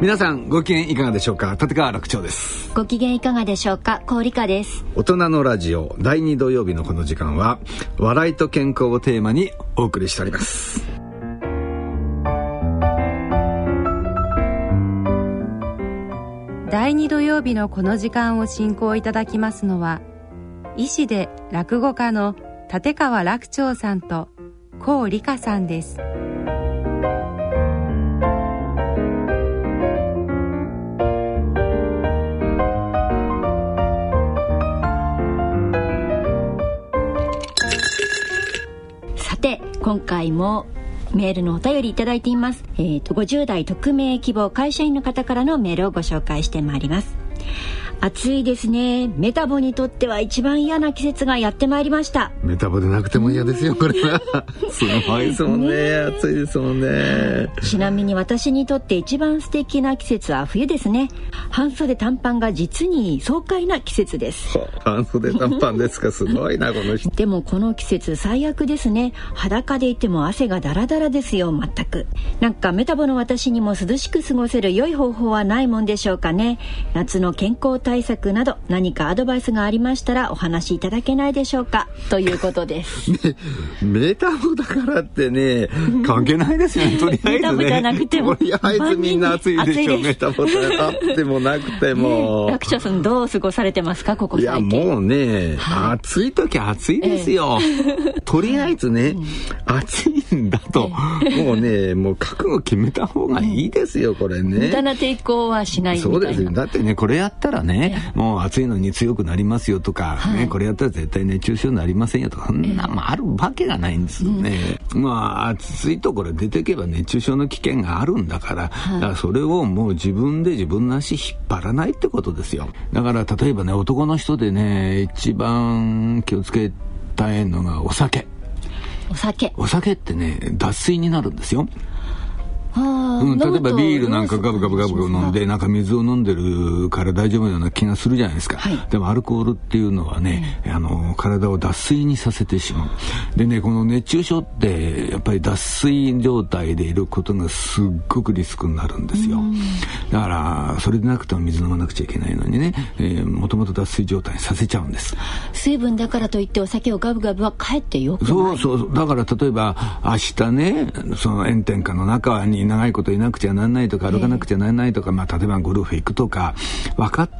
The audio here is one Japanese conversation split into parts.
皆さんご機嫌いかがでしょうか？立川楽長です。ご機嫌いかがでしょうか？氷香です。大人のラジオ第2土曜日のこの時間は笑いと健康をテーマにお送りしております。第2土曜日のこの時間を進行いただきますのは医師で落語家の立川楽長さんと高理香さんです今回もメールのお便りいただいています。えっ、ー、と、50代匿名希望会社員の方からのメールをご紹介してまいります。暑いですね。メタボにとっては一番嫌な季節がやってまいりました。メタボでなくても嫌ですよこれは。すごいですもんね。ね暑いですもんね。ちなみに私にとって一番素敵な季節は冬ですね。半袖短パンが実に爽快な季節です。半袖短パンですか？すごいなこの人。でもこの季節最悪ですね。裸でいても汗がダラダラですよ全く。なんかメタボの私にも涼しく過ごせる良い方法はないもんでしょうかね。夏の健康対策など何かアドバイスがありましたらお話しいただけないでしょうか？ということです。ね、メタボだからってね関係ないですよね。とりあえずね。メタボじゃなくても。とりあえずみんな暑いでしょう。メタボであってもなくても。楽長さんどう過ごされてますか？ここいやもうね、はい、暑い時暑いですよ。ええ、とりあえずね、うん、暑いんだと、え、もうねもう覚悟決めた方がいいですよ、これね。無駄な抵抗はしないそうですよ。だってねこれやったらねね、もう暑いのに強くなりますよとか、はい、ね、これやったら絶対熱中症になりませんよとか、そんなもあるわけがないんですよね。うん、まあ、暑いところ出てけば熱中症の危険があるんだから、はい、だからそれをもう自分で自分の足引っ張らないってことですよ。だから例えばね、男の人でね、一番気をつけたいのがお酒。お酒。お酒ってね、脱水になるんですよ。うん、例えばビールなんかガブガブガブ飲んでなんか水を飲んでるから大丈夫なような気がするじゃないですか、はい、でもアルコールっていうのはね、あの体を脱水にさせてしまう。でねこの熱中症ってやっぱり脱水状態でいることがすっごくリスクになるんですよ。だからそれでなくても水飲まなくちゃいけないのにね、えー、もともと脱水状態にさせちゃうんです。水分だからといってお酒をガブガブはかえってよくない。そうそう。だから例えば明日ねその炎天下の中に長いこといなくちゃなんないとか歩かなくちゃならないとか、まあ、例えばゴルフ行くとか分かっ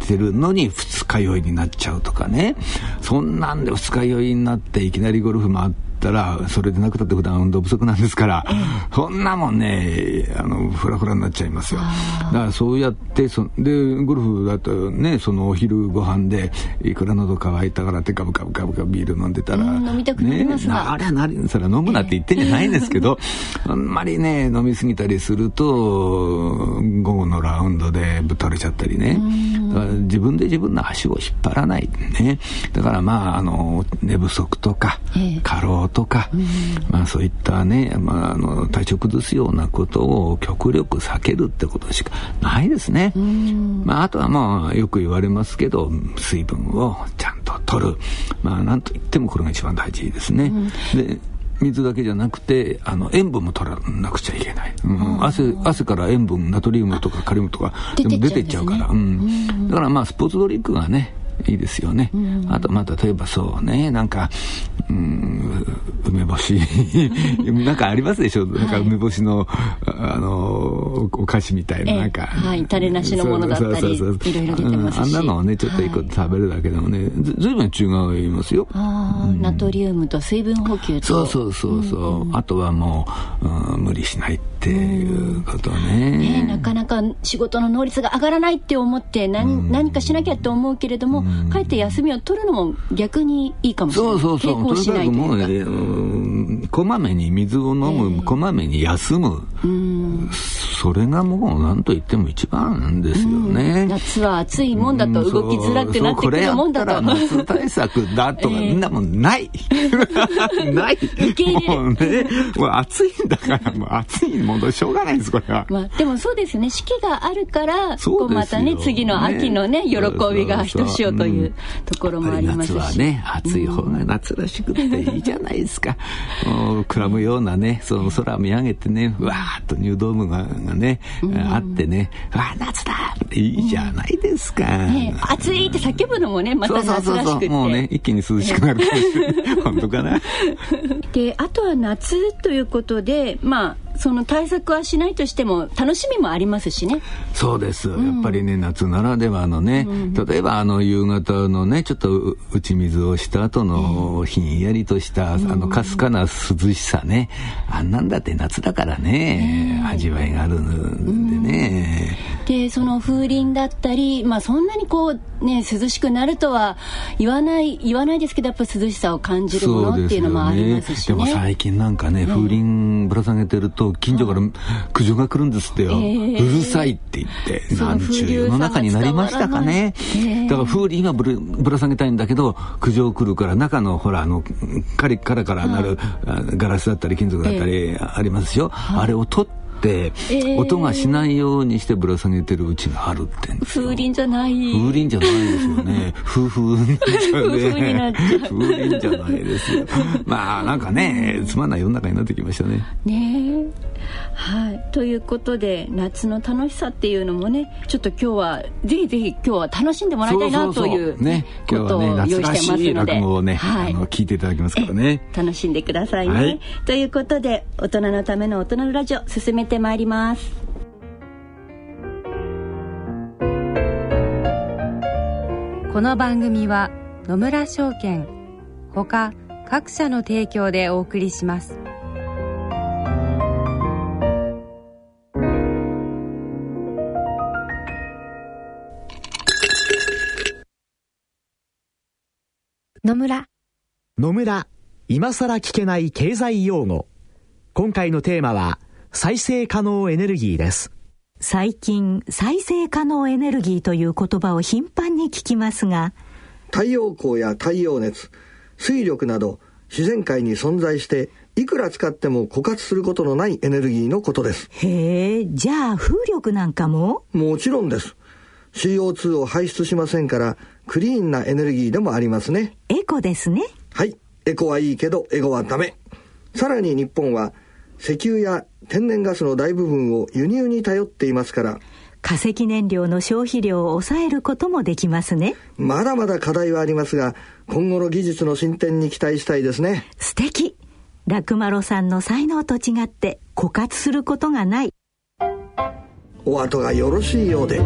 てるのに二日酔いになっちゃうとかね。そんなんで二日酔いになっていきなりゴルフ回ってったら、それでなくたって普段運動不足なんですから、そんなもんね、あの、ふらふらになっちゃいますよ。だからそうやって、そで、ゴルフだとね、そのお昼ご飯で、いくら喉乾いたからってガブガブガブガブビール飲んでたら、飲みたくなりますね、あれはなり、それは飲むなって言ってんじゃないんですけど、あんまりね、飲みすぎたりすると、午後のラウンドでぶっ倒れちゃったりね、自分で自分の足を引っ張らない。ね。だからまあ、あの、寝不足とか、過労とか、まあそういったね、まあ、あの体調崩すようなことを極力避けるってことしかないですね。まああとはまあよく言われますけど水分をちゃんと取る。まあなんといってもこれが一番大事ですね。で水だけじゃなくてあの塩分も取らなくちゃいけない、うん、汗汗から塩分ナトリウムとかカリウムとかでも出てっちゃうから、うん、だからまあスポーツドリンクがねいいですよね。あと、まあ、例えばそうね、なんか、うん、梅干し。なんかありますでしょ、なんか梅干しの、あの、お菓子みたいな、なんか。はい、種なしのものだったり、いろいろ出てますし、あんなのをね、ちょっと一個食べるだけでもね、ずずいぶん違いますよ。ああ、ナトリウムと水分補給と。そうそうそうそう。あとはもう、うん、無理しないっていうことね。ねなかなか仕事の能率が上がらないって思って何、何かしなきゃって思うけれども、かえって休みを取るのも逆にいいかもしれない。そうそうそう。とにかくもうね、こまめに水を飲む、えー、こまめに休む、それがもう何と言っても一番ですよね、夏は暑いもんだと動きづらくなってくるもんだと、うん、夏対策だとか、みんなもんない。ない。もうねもう暑いんだからもう暑いものしょうがないですこれは、まあ、でもそうですね。四季があるからこうまたね次の秋のね喜びがひとしおというところもありますし、夏はね暑い方が夏らしくていいじゃないですか、うん、くらむようなねその空見上げてねわーっと入道雲がね、うん、あってねあ夏だっていいじゃないですか、ね、暑いって叫ぶのもねまた夏らしくて。もうね一気に涼しくなるかもしれない本当かな？であとは夏ということでまあその対策はしないとしても楽しみもありますしね。そうです、うん、やっぱりね夏ならではのね、うん、例えばあの夕方のねちょっと打ち水をした後のひんやりとした、うん、あのかすかな涼しさね。あんなんだって夏だからね、味わいがあるんでね、でその風鈴だったりまあそんなにこうね涼しくなるとは言わない言わないですけどやっぱ涼しさを感じるものっていうのもありますしね。でも最近なんかね。風鈴ぶら下げてるとと近所から苦情が来るんですってよ、えー、うるさいって言ってなんちゅう世の中になりましたかね、えー、だから風鈴はぶるぶら下げたいんだけど苦情来るから中のほらあのカリカラからなる、ガラスだったり金属だったりありますよ、あれを取って、音がしないようにしてぶら下げてるうちがあるって風鈴じゃない。風鈴じゃないですよね。夫婦になっちゃうね。風鈴じゃないですよ。まあなんかねつまんない世の中になってきましたね。ねはい。ということで夏の楽しさっていうのもねちょっと今日はぜひぜひ今日は楽しんでもらいたいなというねことを用意してますので、ね、落語をね、はい、あの聞いていただきますからね。楽しんでくださいね、はい、ということで大人のための大人のラジオ進めてまいります。この番組は野村証券ほか各社の提供でお送りします。野村。野村今さら聞けない経済用語。今回のテーマは再生可能エネルギーです。最近再生可能エネルギーという言葉を頻繁に聞きますが太陽光や太陽熱水力など自然界に存在していくら使っても枯渇することのないエネルギーのことです。へえじゃあ風力なんかも？もちろんです。CO2 を排出しませんからクリーンなエネルギーでもありますね。エコですね。はい。エコはいいけどエゴはダメ。さらに日本は石油や天然ガスの大部分を輸入に頼っていますから。化石燃料の消費量を抑えることもできますね。まだまだ課題はありますが今後の技術の進展に期待したいですね。素敵。ラクマロさんの才能と違って枯渇することがない。お後がよろしいようで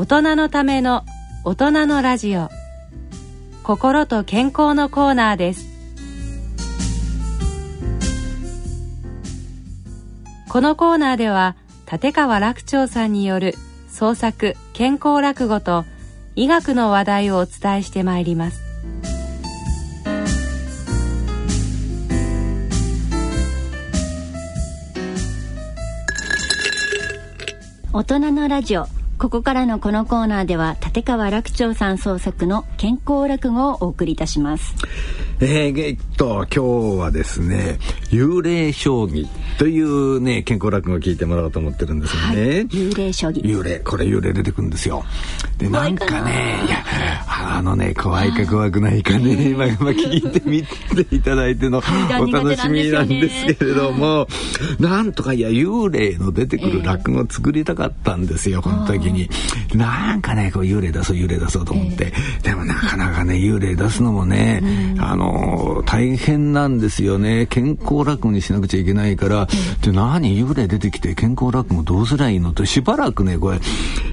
大人のための大人のラジオ。心と健康のコーナーです。このコーナーでは立川楽長さんによる創作健康落語と医学の話題をお伝えしてまいります。大人のラジオ。ここからのこのコーナーでは立川楽長さん創作の健康落語をお送りいたします。えー、えっと今日はですね幽霊将棋というね健康落語を聞いてもらおうと思ってるんですよね、はい、幽霊将棋。幽霊これ幽霊出てくるんですよ。でなんかねいやあのね怖いか怖くないかね。今、ま聞いてみていただいてのお楽しみなんですけれども、なんとかいや幽霊の出てくる落語を作りたかったんですよ、この時に。なんかねこう幽霊出そう幽霊出そうと思って、でもなかなかね幽霊出すのもね、あの大変なんですよね。健康落語にしなくちゃいけないから、で何幽霊出てきて健康落語どうすりゃいいのとしばらくねこれ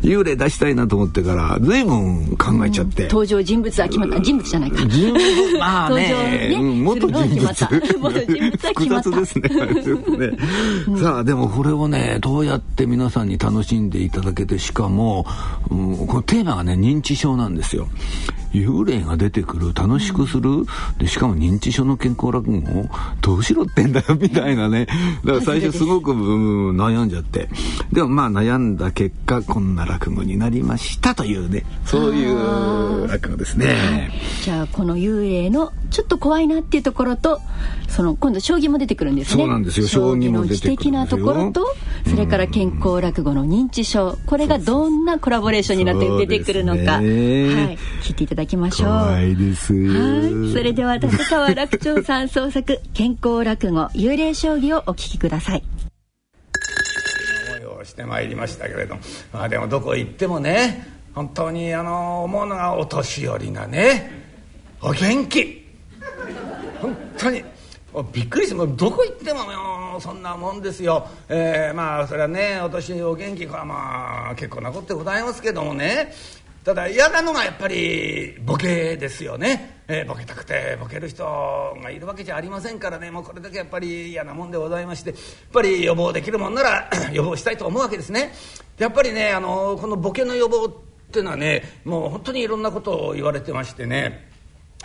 幽霊出したいなと思ってから随分考えちゃって、登場人物は決まった。人物じゃないか。人物？まあね。ね。うん元人物。するのは決まった。元人物は決まったね。さあでもこれをねどうやって皆さんに楽しんでいただけてしかも、うん、このテーマがね認知症なんですよ幽霊が出てくる楽しくする、でしかも認知症の健康落語をどうしろってんだよみたいなね。だから最初すごく、うん悩んじゃって。でもまあ悩んだ結果こんな落語になりましたというね。そういう落語ですね。じゃあこの幽霊のちょっと怖いなっていうところとその今度将棋も出てくるんですね。そうなんですよ。将棋も出てくるなところとそれから健康落語の認知症。これがどんなコラボレーションになって出てくるのか、はい、聞いていただきましょう。怖いです。よはい。それでは立川楽長さん創作健康落語幽霊将棋をお聞きください。思いをしてまいりましたけれども、まあ、でもどこ行ってもね本当にあの思うのがお年寄りがねお元気。本当に。びっくりしてもうどこ行ってもそんなもんですよ、えーまあそれはねお年お元気はまあ結構なことでございますけどもねただ嫌なのがやっぱりボケですよね、えーボケたくてボケる人がいるわけじゃありませんからねもうこれだけやっぱり嫌なもんでございましてやっぱり予防できるもんなら 予防したいと思うわけですね。やっぱりねあのこのボケの予防っていうのはねもう本当にいろんなことを言われてましてね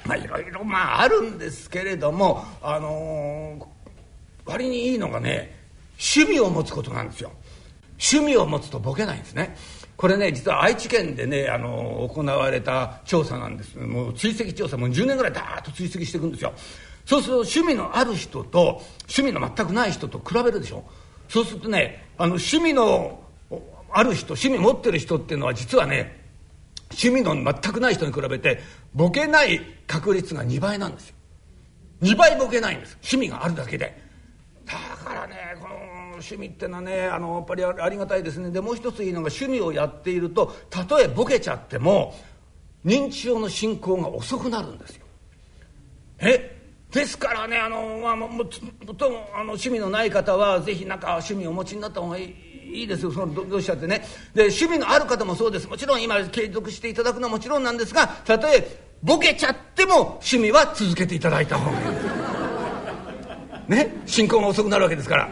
まあいろいろまああるんですけれどもあの割にいいのがね趣味を持つことなんですよ。趣味を持つとボケないんですね。これね実は愛知県でねあの行われた調査なんです。もう追跡調査もう10年ぐらいダーッと追跡していくんですよ。そうすると趣味のある人と趣味の全くない人と比べるでしょ。そうするとねあの趣味のある人趣味持ってる人っていうのは実はね趣味の全くない人に比べてボケない確率が2倍なんですよ。2倍ボケないんです。趣味があるだけで。だからね趣味ってのはねあのやっぱりありがたいですねでもう一ついいのが趣味をやっているとたとえボケちゃっても認知症の進行が遅くなるんですよ。え？ですからねあの、まあ、もももともあの趣味のない方はぜひなんか趣味をお持ちになった方がいい。いいですよそのどどうしちゃってねで趣味のある方もそうですもちろん今継続していただくのはもちろんなんですがたとえボケちゃっても趣味は続けていただいた方がいいね？進行が遅くなるわけですから。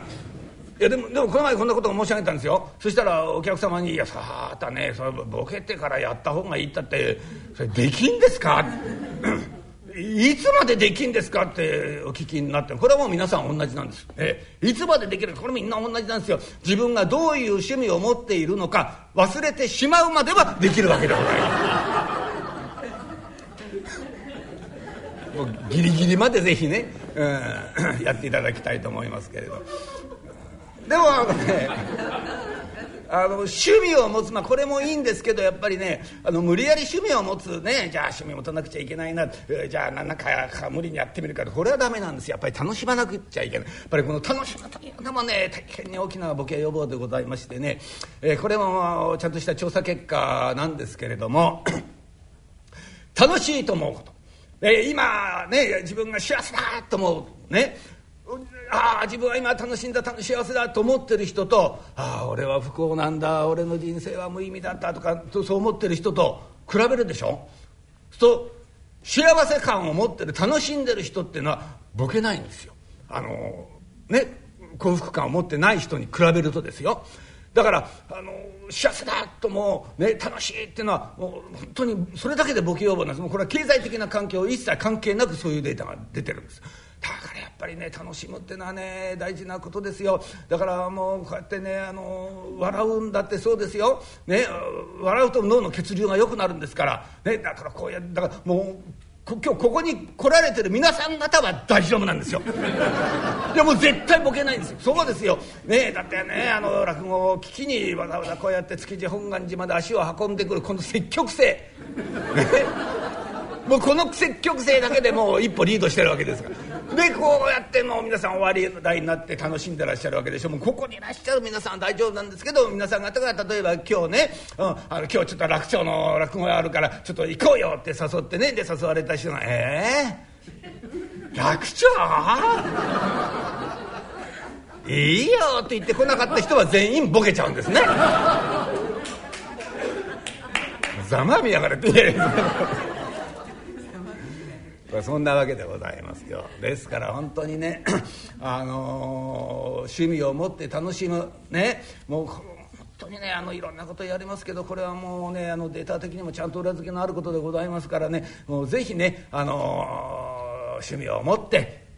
やでもでもこの前こんなことを申し上げたんですよ。そしたらお客様に「いやさあたねそれボケてからやった方がいいったってそれできんですか? 」いつまでできんですかってお聞きになってこれはもう皆さん同じなんです、えいつまでできるこれみんな同じなんですよ。自分がどういう趣味を持っているのか忘れてしまうまではできるわけでござい。ますもうギリギリまでぜひね、うん、やっていただきたいと思いますけれど。でもあのねあの趣味を持つまあこれもいいんですけどやっぱりねあの無理やり趣味を持つねじゃあ趣味持たなくちゃいけないなえーじゃあ何かか無理にやってみるからこれはダメなんですやっぱり楽しまなくちゃいけない。やっぱりこの楽しむというのもね大変に大きなボケ予防でございましてね、えーこれもちゃんとした調査結果なんですけれども 楽しいと思うこと、えー今ね自分が幸せだと思うね。ああ自分は今楽しんだ幸せだと思ってる人とああ俺は不幸なんだ俺の人生は無意味だったとかそう思ってる人と比べるでしょ？そう幸せ感を持ってる楽しんでる人っていうのはボケないんですよ。あのね幸福感を持ってない人に比べるとですよ。だからあの幸せだともう、ね、楽しいっていうのはもう本当にそれだけでボケ予防なんですもうこれは経済的な環境一切関係なくそういうデータが出てるんです。だからやっぱりね楽しむっていうのはね大事なことですよだからもうこうやってねあの笑うんだってそうですよ、ね、笑うと脳の血流が良くなるんですから、ね、だからこうやだからもう今日ここに来られてる皆さん方は大丈夫なんですよ。でも絶対ボケないんですよ。そうですよ。ねだってねあの落語を聞きにわざわざこうやって築地本願寺まで足を運んでくるこの積極性。ねもうこの積極性だけでもう一歩リードしてるわけですから。でこうやってもう皆さん終わり台になって楽しんでらっしゃるわけでしょ。もうここにいらっしゃる皆さん大丈夫なんですけど皆さん方が例えば今日ね、うん、あの今日ちょっと楽長の落語があるからちょっと行こうよって誘ってねで誘われた人が「ええー、楽長いいよ」って言ってこなかった人は全員ボケちゃうんですね。ざまみやがれって。そんなわけでございますよ。ですから本当にね あのー、趣味を持って楽しむねもう本当にねあのいろんなことやりますけどこれはもうねあのデータ的にもちゃんと裏付けのあることでございますからねもうぜひねあのー、趣味を持って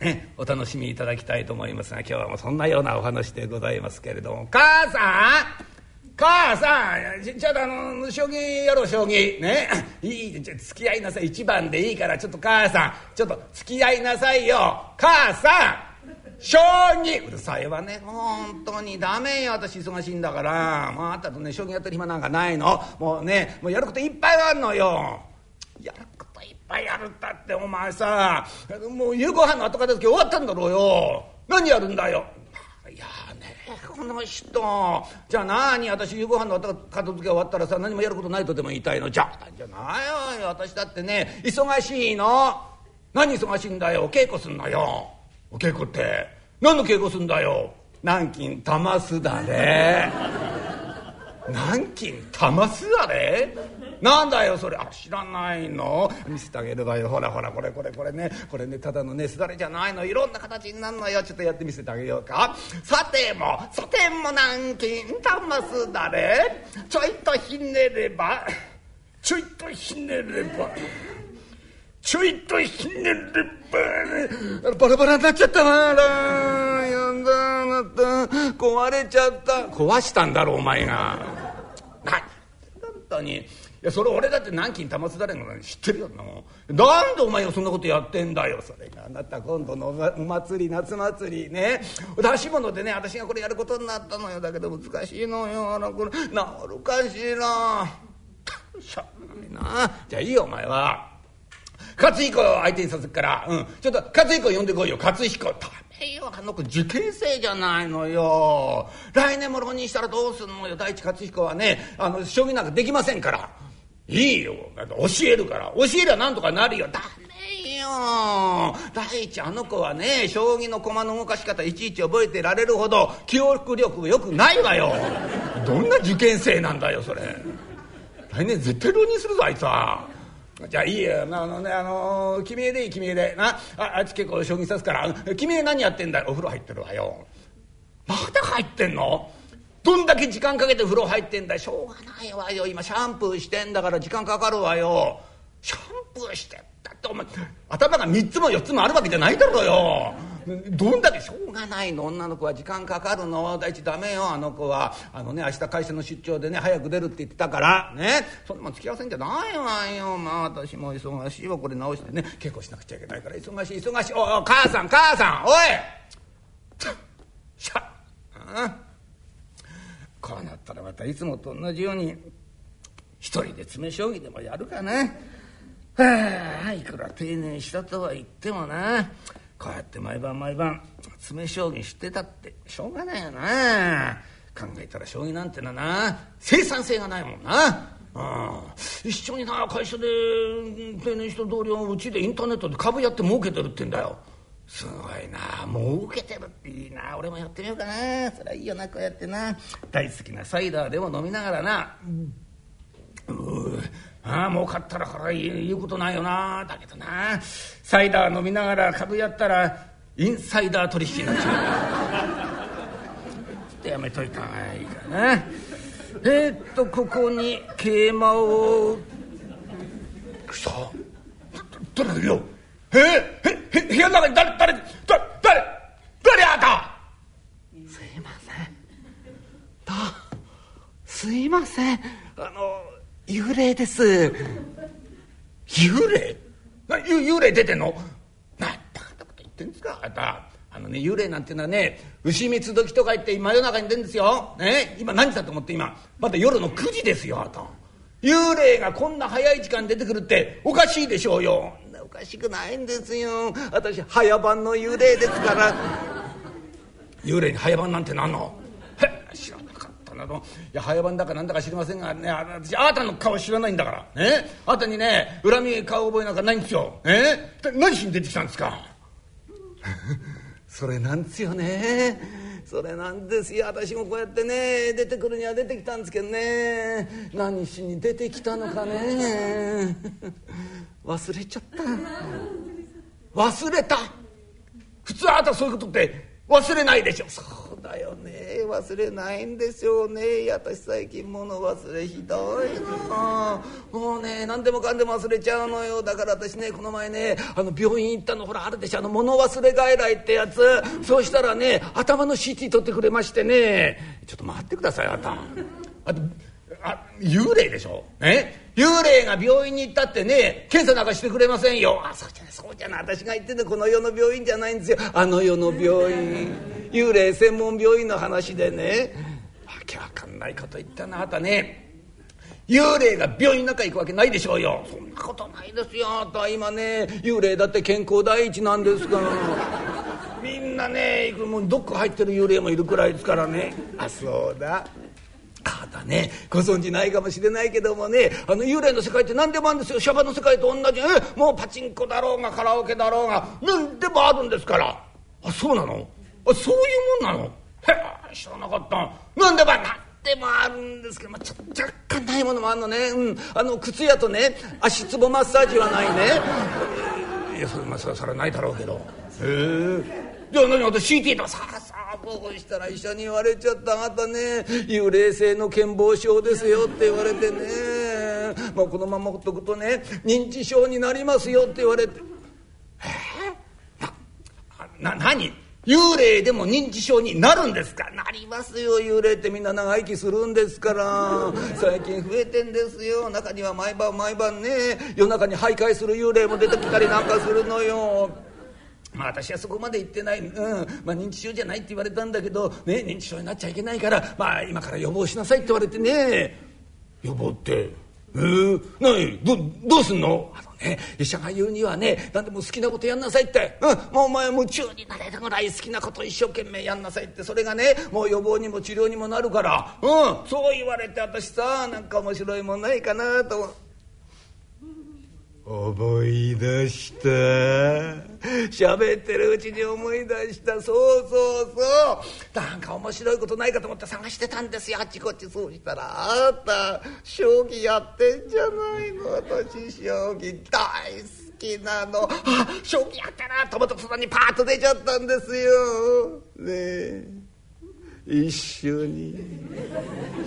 ね、お楽しみいただきたいと思いますが今日はもうそんなようなお話でございますけれども母さん母さんちょっとあの将棋やろう将棋。ね。いい付き合いなさい一番でいいからちょっと母さんちょっと付き合いなさいよ。母さん将棋。うるさいわね本当にダメよ。私忙しいんだから。もうあったとね将棋やってる暇なんかないの。もうねもうやることいっぱいあるのよ。やることいっぱいあるったってお前さもう夕ご飯の後片付け終わったんだろうよ。何やるんだよ。いやこの人。じゃあ何私夕ご飯の片付け終わったらさ何もやることないとでも言いたいの？じゃじゃないよ。私だってね忙しいの。何忙しいんだよ？お稽古すんのよ。お稽古って。何の稽古すんだよ？南京玉すだれ。南京玉すだれ？なんだよそれ。あ知らないの。見せてあげるわよ。ほらほらこれこれこれね。これねただのねすだれじゃないの。いろんな形になるのよ。ちょっとやって見せてあげようか。さてもさても南京玉すだれ。ちょいとひねればちょいとひねればちょいとひねれば。バラバラになっちゃったなやんだなた。壊れちゃった。壊したんだろお前が。はい。本当に。やそれ俺だって南京玉すだれの知ってるよ。ななんでお前がそんなことやってんだよ。それがあなた今度のお祭り夏祭りね。出し物でね私がこれやることになったのよ。だけど難しいのよ。あのこれ治るかしら。しゃあないな。じゃあいいよお前は。勝彦を相手にさせっから、うん、ちょっと勝彦呼んでこいよ。勝彦。ダメよ。あの子受験生じゃないのよ。来年も浪人したらどうすんのよ。第一勝彦はねあの将棋なんかできませんから。いいよ。教えるから。教えりゃなんとかなるよ。ダメよ。第一あの子はね将棋の駒の動かし方いちいち覚えてられるほど記憶力もよくないわよ。どんな受験生なんだよそれ。来年絶対浪人するぞあいつは。じゃあいいよ。あのねあのー、君でいい君で。なああいつ結構将棋指すから。君へ何やってんだよお風呂入ってるわよ。まだ入ってんの？どんだけ時間かけて風呂入ってんだしょうがないわよ。今シャンプーしてんだから時間かかるわよ。シャンプーしてだってお前頭が3つも4つもあるわけじゃないだろうよ。どんだけしょうがないの。女の子は時間かかるの。第一ダメよ。あの子はあのね明日会社の出張でね早く出るって言ってたから。ね。そんなもん付き合わせんじゃないわよ。まあ私も忙しいわ。これ直してね。稽古しなくちゃいけないから。忙しい忙しい。おお母さん母さんおい。しゃあこうなったらまたいつもと同じように一人で詰将棋でもやるかな。はあいくら丁寧したとは言ってもなこうやって毎晩毎晩詰将棋知ってたってしょうがないよな考えたら将棋なんてのはな生産性がないもんな。ああ一緒にな会社で定年した同僚うちでインターネットで株やって儲けてるってんだよ。すごいな。儲けてるっていいな。俺もやってみようかな。そりゃいいよなこうやってな。大好きなサイダーでも飲みながらな。うんああ儲かったらこれ言うことないよな。だけどな。サイダー飲みながら株やったらインサイダー取引になっちゃう。ってやめといた方がいいかな。えー、っとここに桂馬を。さあ誰だよ。ええ部屋の中に誰誰誰誰誰あた？すいません。とすいません。あの幽霊です。幽霊？な幽霊出てんの？なんだかったこと言ってんですかあた。あのね幽霊なんてのはね牛蜜時とか言って真夜中に出るんですよ、ね、今何時だと思って今？まだ夜の9時ですよあた。幽霊がこんな早い時間出てくるっておかしいでしょうよかしくないんですよ。私早番の幽霊ですから。幽霊に早番なんてなんの？へ知らなかったなと。いや早番だかなんだか知りませんがね私あなたの顔知らないんだから。ね？あなたにね恨み顔覚えなんかないんですよ。え何しに出てきたんですか？それなんですよねそれなんですよ。私もこうやってね出てくるには出てきたんですけどね。何しに出てきたのかね。忘れちゃった。忘れた。普通あなたそういうことって忘れないでしょ。そうだよね。忘れないんでしょうね。私最近物忘れひどいな。もうね何でもかんでも忘れちゃうのよ。だから私ねこの前ねあの病院行ったのほらあるでしょ。あの物忘れ外来ってやつ。そうしたらね頭の CT 取ってくれましてね。ちょっと待ってくださいあなた。あ幽霊でしょ？ね？幽霊が病院に行ったってね検査なんかしてくれませんよ。あそうじゃないそうじゃない。私が言ってるこの世の病院じゃないんですよ。あの世の病院。幽霊専門病院の話でね。わけわかんないこと言ったなあなたね。幽霊が病院の中行くわけないでしょうよ。そんなことないですよ。あなた今ね幽霊だって健康第一なんですから。みんなね行くもうどっか入ってる幽霊もいるくらいですからね。あそうだ。あなたね。ご存じないかもしれないけどもね。あの幽霊の世界って何でもあるんですよ。シャバの世界と同じ。えもうパチンコだろうがカラオケだろうが何でもあるんですから。あそうなの？あそういうもんなの？へえ知らなかった。何でも何でもあるんですけど、まあ、ちょ若干ないものもあるのね、うん、あの靴屋とね足つぼマッサージはないね。いやそれ,、まあ、それそれないだろうけど。へえ。じゃあ何？私 CT とさあこうしたら医者に言われちゃった。あなたね幽霊性の健忘症ですよって言われてね。もうこのままほっとくとね認知症になりますよって言われて。えー、な何？幽霊でも認知症になるんですか？なりますよ幽霊ってみんな長生きするんですから。最近増えてんですよ。中には毎晩毎晩ね夜中に徘徊する幽霊も出てきたりなんかするのよ。まあ私はそこまで言ってない、うん。まあ、認知症じゃないって言われたんだけど、ね、認知症になっちゃいけないから、まあ、今から予防しなさいって言われてね。予防って？え？ー、何？どどうすんの？あのね医者が言うにはね何でも好きなことやんなさいって、うん、もうお前夢中になれるぐらい好きなこと一生懸命やんなさいって。それがねもう予防にも治療にもなるから、うん、そう言われて私さなんか面白いもんないかなと思。い出した喋ってるうちに思い出した。そうそうそう。なんか面白いことないかと思って探してたんですよ。あっちこっちそうしたら。あんた。将棋やってんじゃないの私。将棋大好きなの。あ将棋やってなと思ってそにパーッと出ちゃったんですよ。ねえ。一緒に。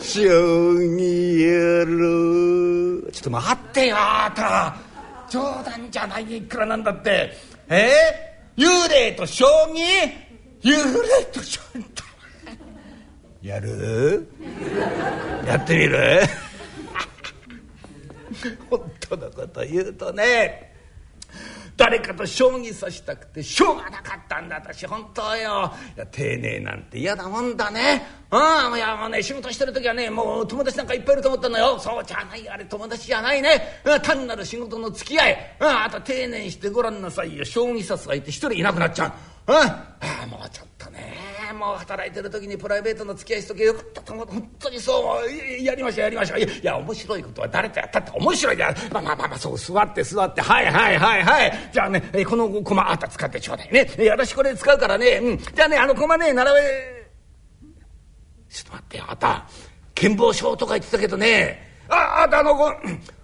将棋やろうちょっと待ってよあんた。冗談じゃないいくらなんだって。え？ー、幽霊と将棋？幽霊と将棋。やる？やってみる？本当のこと言うとね。誰かと将棋さしたくてしょうがなかったんだ私本当よ。いや丁寧なんて嫌だもんだね。うんいやもうね仕事してる時はねもう友達なんかいっぱいいると思ったのよ。そうじゃないあれ友達じゃないね、うん、単なる仕事の付き合い、うん、あと丁寧にしてごらんなさいよ。将棋さす相手一人いなくなっちゃう。うん、ああもうちょっとね。もう働いてる時にプライベートの付き合いしとけよかったと思う本当にそうやりましょうやりましょういや面白いことは誰とやったって面白いじゃまあまあまあまあそう座って座ってはいはいはいはい。じゃあねこの駒あんた使ってちょうだいね。私これ使うからね、うん、じゃあねあの駒ね並べちょっと待ってよあんた。健忘症とか言ってたけどね。ああんたあの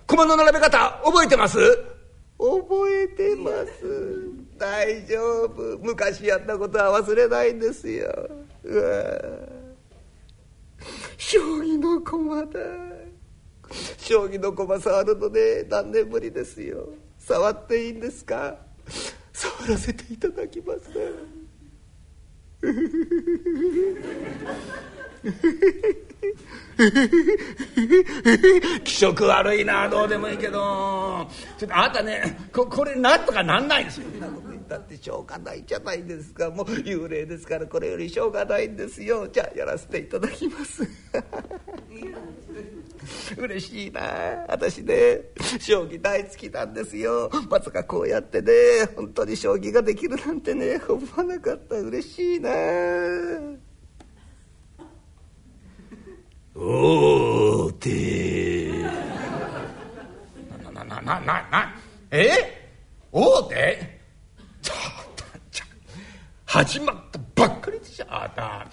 駒の並べ方覚えてます？覚えてます。大丈夫。昔やったことは忘れないんですよ。うわ。将棋の駒だ。将棋の駒触るのね。何年ぶりですよ。触っていいんですか？触らせていただきます。気色悪いな。どうでもいいけど。ちょっとあなたねここれなんとかなんないですよ。ったってしょうがないじゃないですか。もう幽霊ですからこれよりしょうがないんですよ。じゃあやらせていただきます。嬉しいな。私ね将棋大好きなんですよ。まさかこうやってね本当に将棋ができるなんてね思わなかった。嬉しいな。おーてななななななえ大手ちょっとちょ始まったばっかりでしょあな。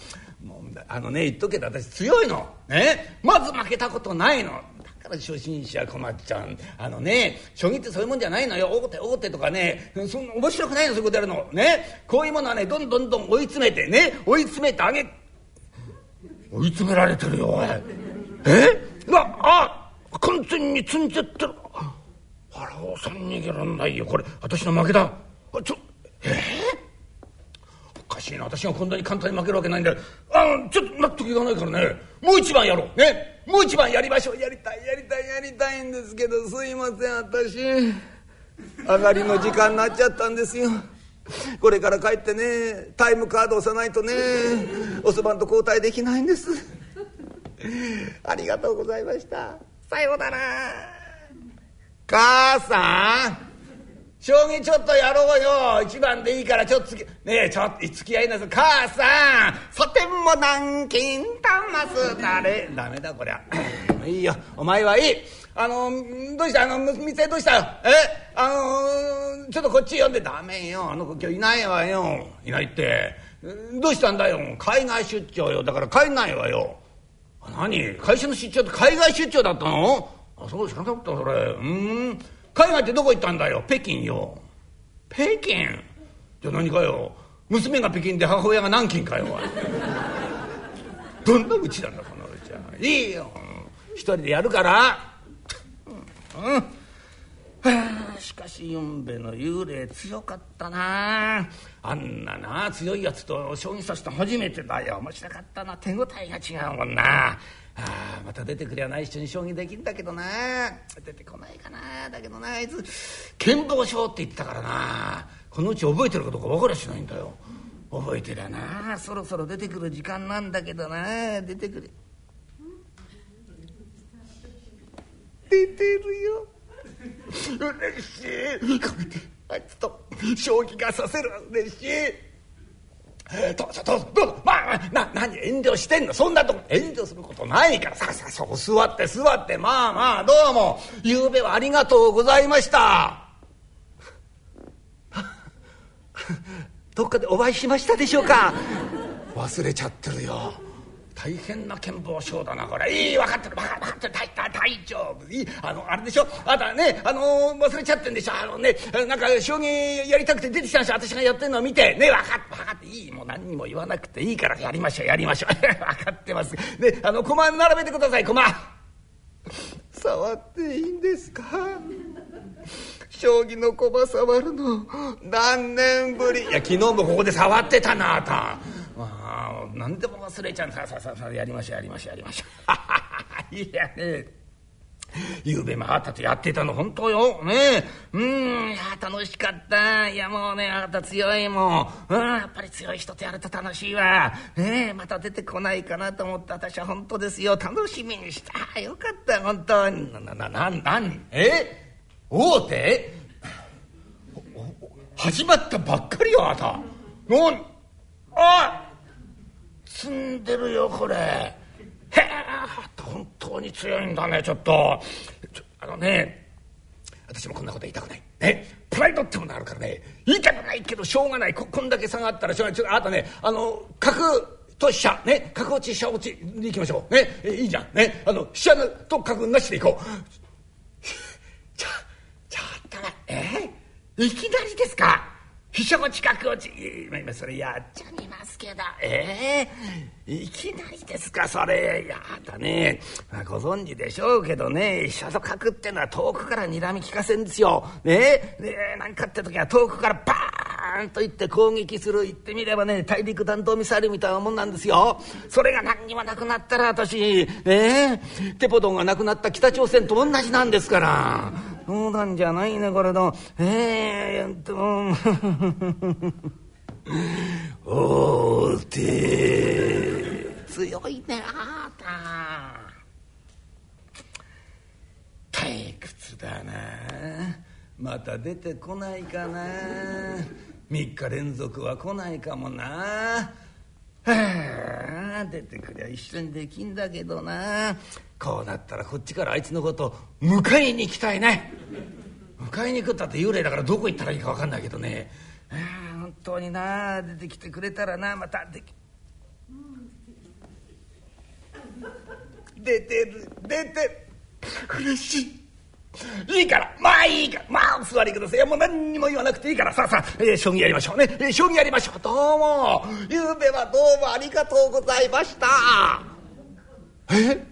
たあのね言っとけど私強いの。ね。まず負けたことないの。だから初心者困っちゃう。あのね将棋ってそういうもんじゃないのよ。大手大手とかねそんな面白くないのそういうことやるの。ね。こういうものはねどんどんどん追い詰めてね。追い詰めてあげ追い詰められてるよおい。え？あ完全に積んじゃってる。腹をさん逃げらんないよこれ。私の負けだ。ちょえ？ー、かしいな。私がこんなに簡単に負けるわけないんだあのちょっと納得いかないからね。もう一番やろう。ね。もう一番やりましょう。やりたいやりたいやりたいんですけどすいません。私上がりの時間になっちゃったんですよ。これから帰ってねタイムカード押さないとねおそばんと交代できないんです。ありがとうございました。さようなら。母さん。将棋ちょっとやろうよ。一番でいいからちょっとつきねえちょっと付き合いなさい。母さんそてんも南京たますだれ。ダメだこりゃ。いいよ。お前はいい。あのどうした？あの店どうした？え？あのちょっとこっち読んで。ダメよ。あの子今日いないわよ。いないって。どうしたんだよ？海外出張よ。だから帰んないわよ。何？会社の出張って海外出張だったの？あそう知らなかったそれ。うん。海外ってどこ行ったんだよ？北京よ。北京？じゃ何かよ？娘が北京で母親が南京かよどんなうちなんだこのうちは。いいよ。一人でやるから、うん。しかしゆんべの幽霊強かったな。あんなな強いやつと将棋指した初めてだよ。面白かったな。手応えが違うもんな。あまた出てくりゃな一緒に将棋できんだけどな。出てこないかな。だけどなあいつ剣道将って言ってたからな。このうち覚えてるかどうか分かりゃしないんだよ。覚えてりゃな。そろそろ出てくる時間なんだけどな。出てくる出てるよ。嬉しい。これであいつと将棋がさせる嬉しい。どうぞどうぞどうぞ。まあな何遠慮してんの？そんなとこ遠慮することないから。さあさあそこ座って座って。まあまあどうも。ゆうべはありがとうございました。どっかでお会いしましたでしょうか？忘れちゃってるよ大変な剣謀賞だなこれ。いい分かってる分かってる大大丈夫。いい。あのあれでしょ？あなたねあの忘れちゃってんでしょ？あのねなんか将棋やりたくて出てきたんでしょ？私がやってるのを見て。ね分かって分かっていい。もう何にも言わなくていいから。やりましょう。やりましょう。分かってます。ねあの駒並べてください。駒。触っていいんですか？将棋の駒触るの何年ぶり？いや昨日もここで触ってたなあた。何でも忘れちゃうさあさあさあさやりましょうやりましょうやりましょう。いやね。ゆうべもあなたとやってたの本当よ。ね。うんいや楽しかった。いやもうねあなた強いもん、うん、やっぱり強い人とやると楽しいわ。ねまた出てこないかなと思って私は本当ですよ。楽しみにした。よかった本当に。なななな何？え？大手？始まったばっかりよあなた。なんあ積んでるよこれ。へえ本当に強いんだねちょっと。あのね私もこんなこと言いたくない。ねプライドってものあるからね。言いたくないけどしょうがない。こんだけ差があったらしょうがない。ちょっとあなたねあの角と飛車。ね角落ち飛車落ちでいきましょう。ねいいじゃん。ねあの飛車と角なしでいこう。ちょちょっとえ？いきなりですか？飛車落ち角落ち今それやっちゃいますけど。ええ。ー、いきなりですかそれ。やだね、まあ、ご存知でしょうけどね。飛車と角ってのは遠くから睨み利かせんですよ。ね。え何かって時は遠くからバーンと言って攻撃する。言ってみればね大陸弾道ミサイルみたいなもんなんですよ。それが何にもなくなったら私ね。テポドンがなくなった北朝鮮と同じなんですから。そうなんじゃないねこれの。ええー、っと。おーて強いねあーた。退屈だな。また出てこないかな。3日連続は来ないかもな。はあ出てくりゃ一緒にできんだけどな。こうなったらこっちからあいつのこと迎えに行きたいね。迎えに行くったって幽霊だからどこ行ったらいいか分かんないけどね。あ本当にな出てきてくれたらなまたでき出てる出てる。嬉しい。いいから。まあいいから。まあお座りください。もう何にも言わなくていいから。さあさあ、えー、将棋やりましょうね、えー、将棋やりましょう。どうも。ゆうべはどうもありがとうございました。え？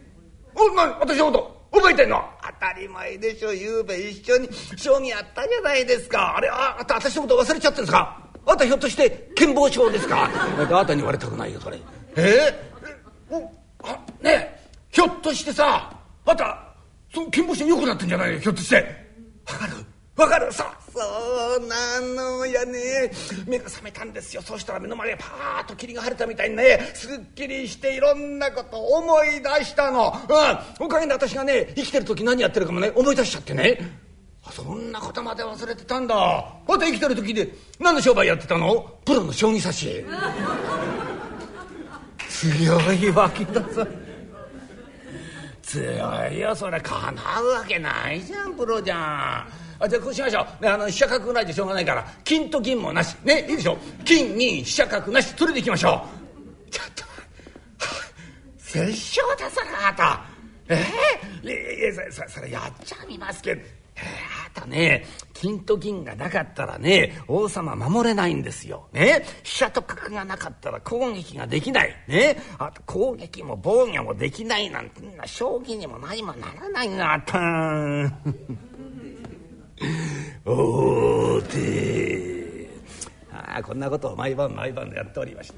おな私のこと？覚えてんの？当たり前でしょ。ゆうべ一緒に将棋やったじゃないですか。あれああた私のこと忘れちゃってるんですか？あんたひょっとして健忘症ですか？あなたに言われたくないよそれ。え？ー、おあねえ。ひょっとしてさあんたその健忘症良くなってんじゃないひょっとして。わかる？わかる？そうそうなのやね。目が覚めたんですよ。そうしたら目の前でパーッと霧が晴れたみたいにねすっきりしていろんなこと思い出したの。うん。おかげで私がね生きてる時何やってるかもね思い出しちゃってねそんなことまで忘れてたんだ。あんた生きてる時で何の商売やってたの？プロの将棋指し。強いわけだぞ強いよそれかなうわけないじゃんプロじゃん。あじゃあこうしましょう、ね、あの飛車角ないとしょうがないから金と銀もなし。ねいいでしょ？金銀飛車角なし。それでいきましょう。ちょっと殺生だそれあなた。ええー、いやそれやっちゃいますけど、あたね金と銀がなかったらね王様守れないんですよ。ね飛車と角がなかったら攻撃ができない。ねあと攻撃も防御もできないなんてんな将棋にも何もならないがあお ーてああこんなことを毎晩毎晩やっておりまし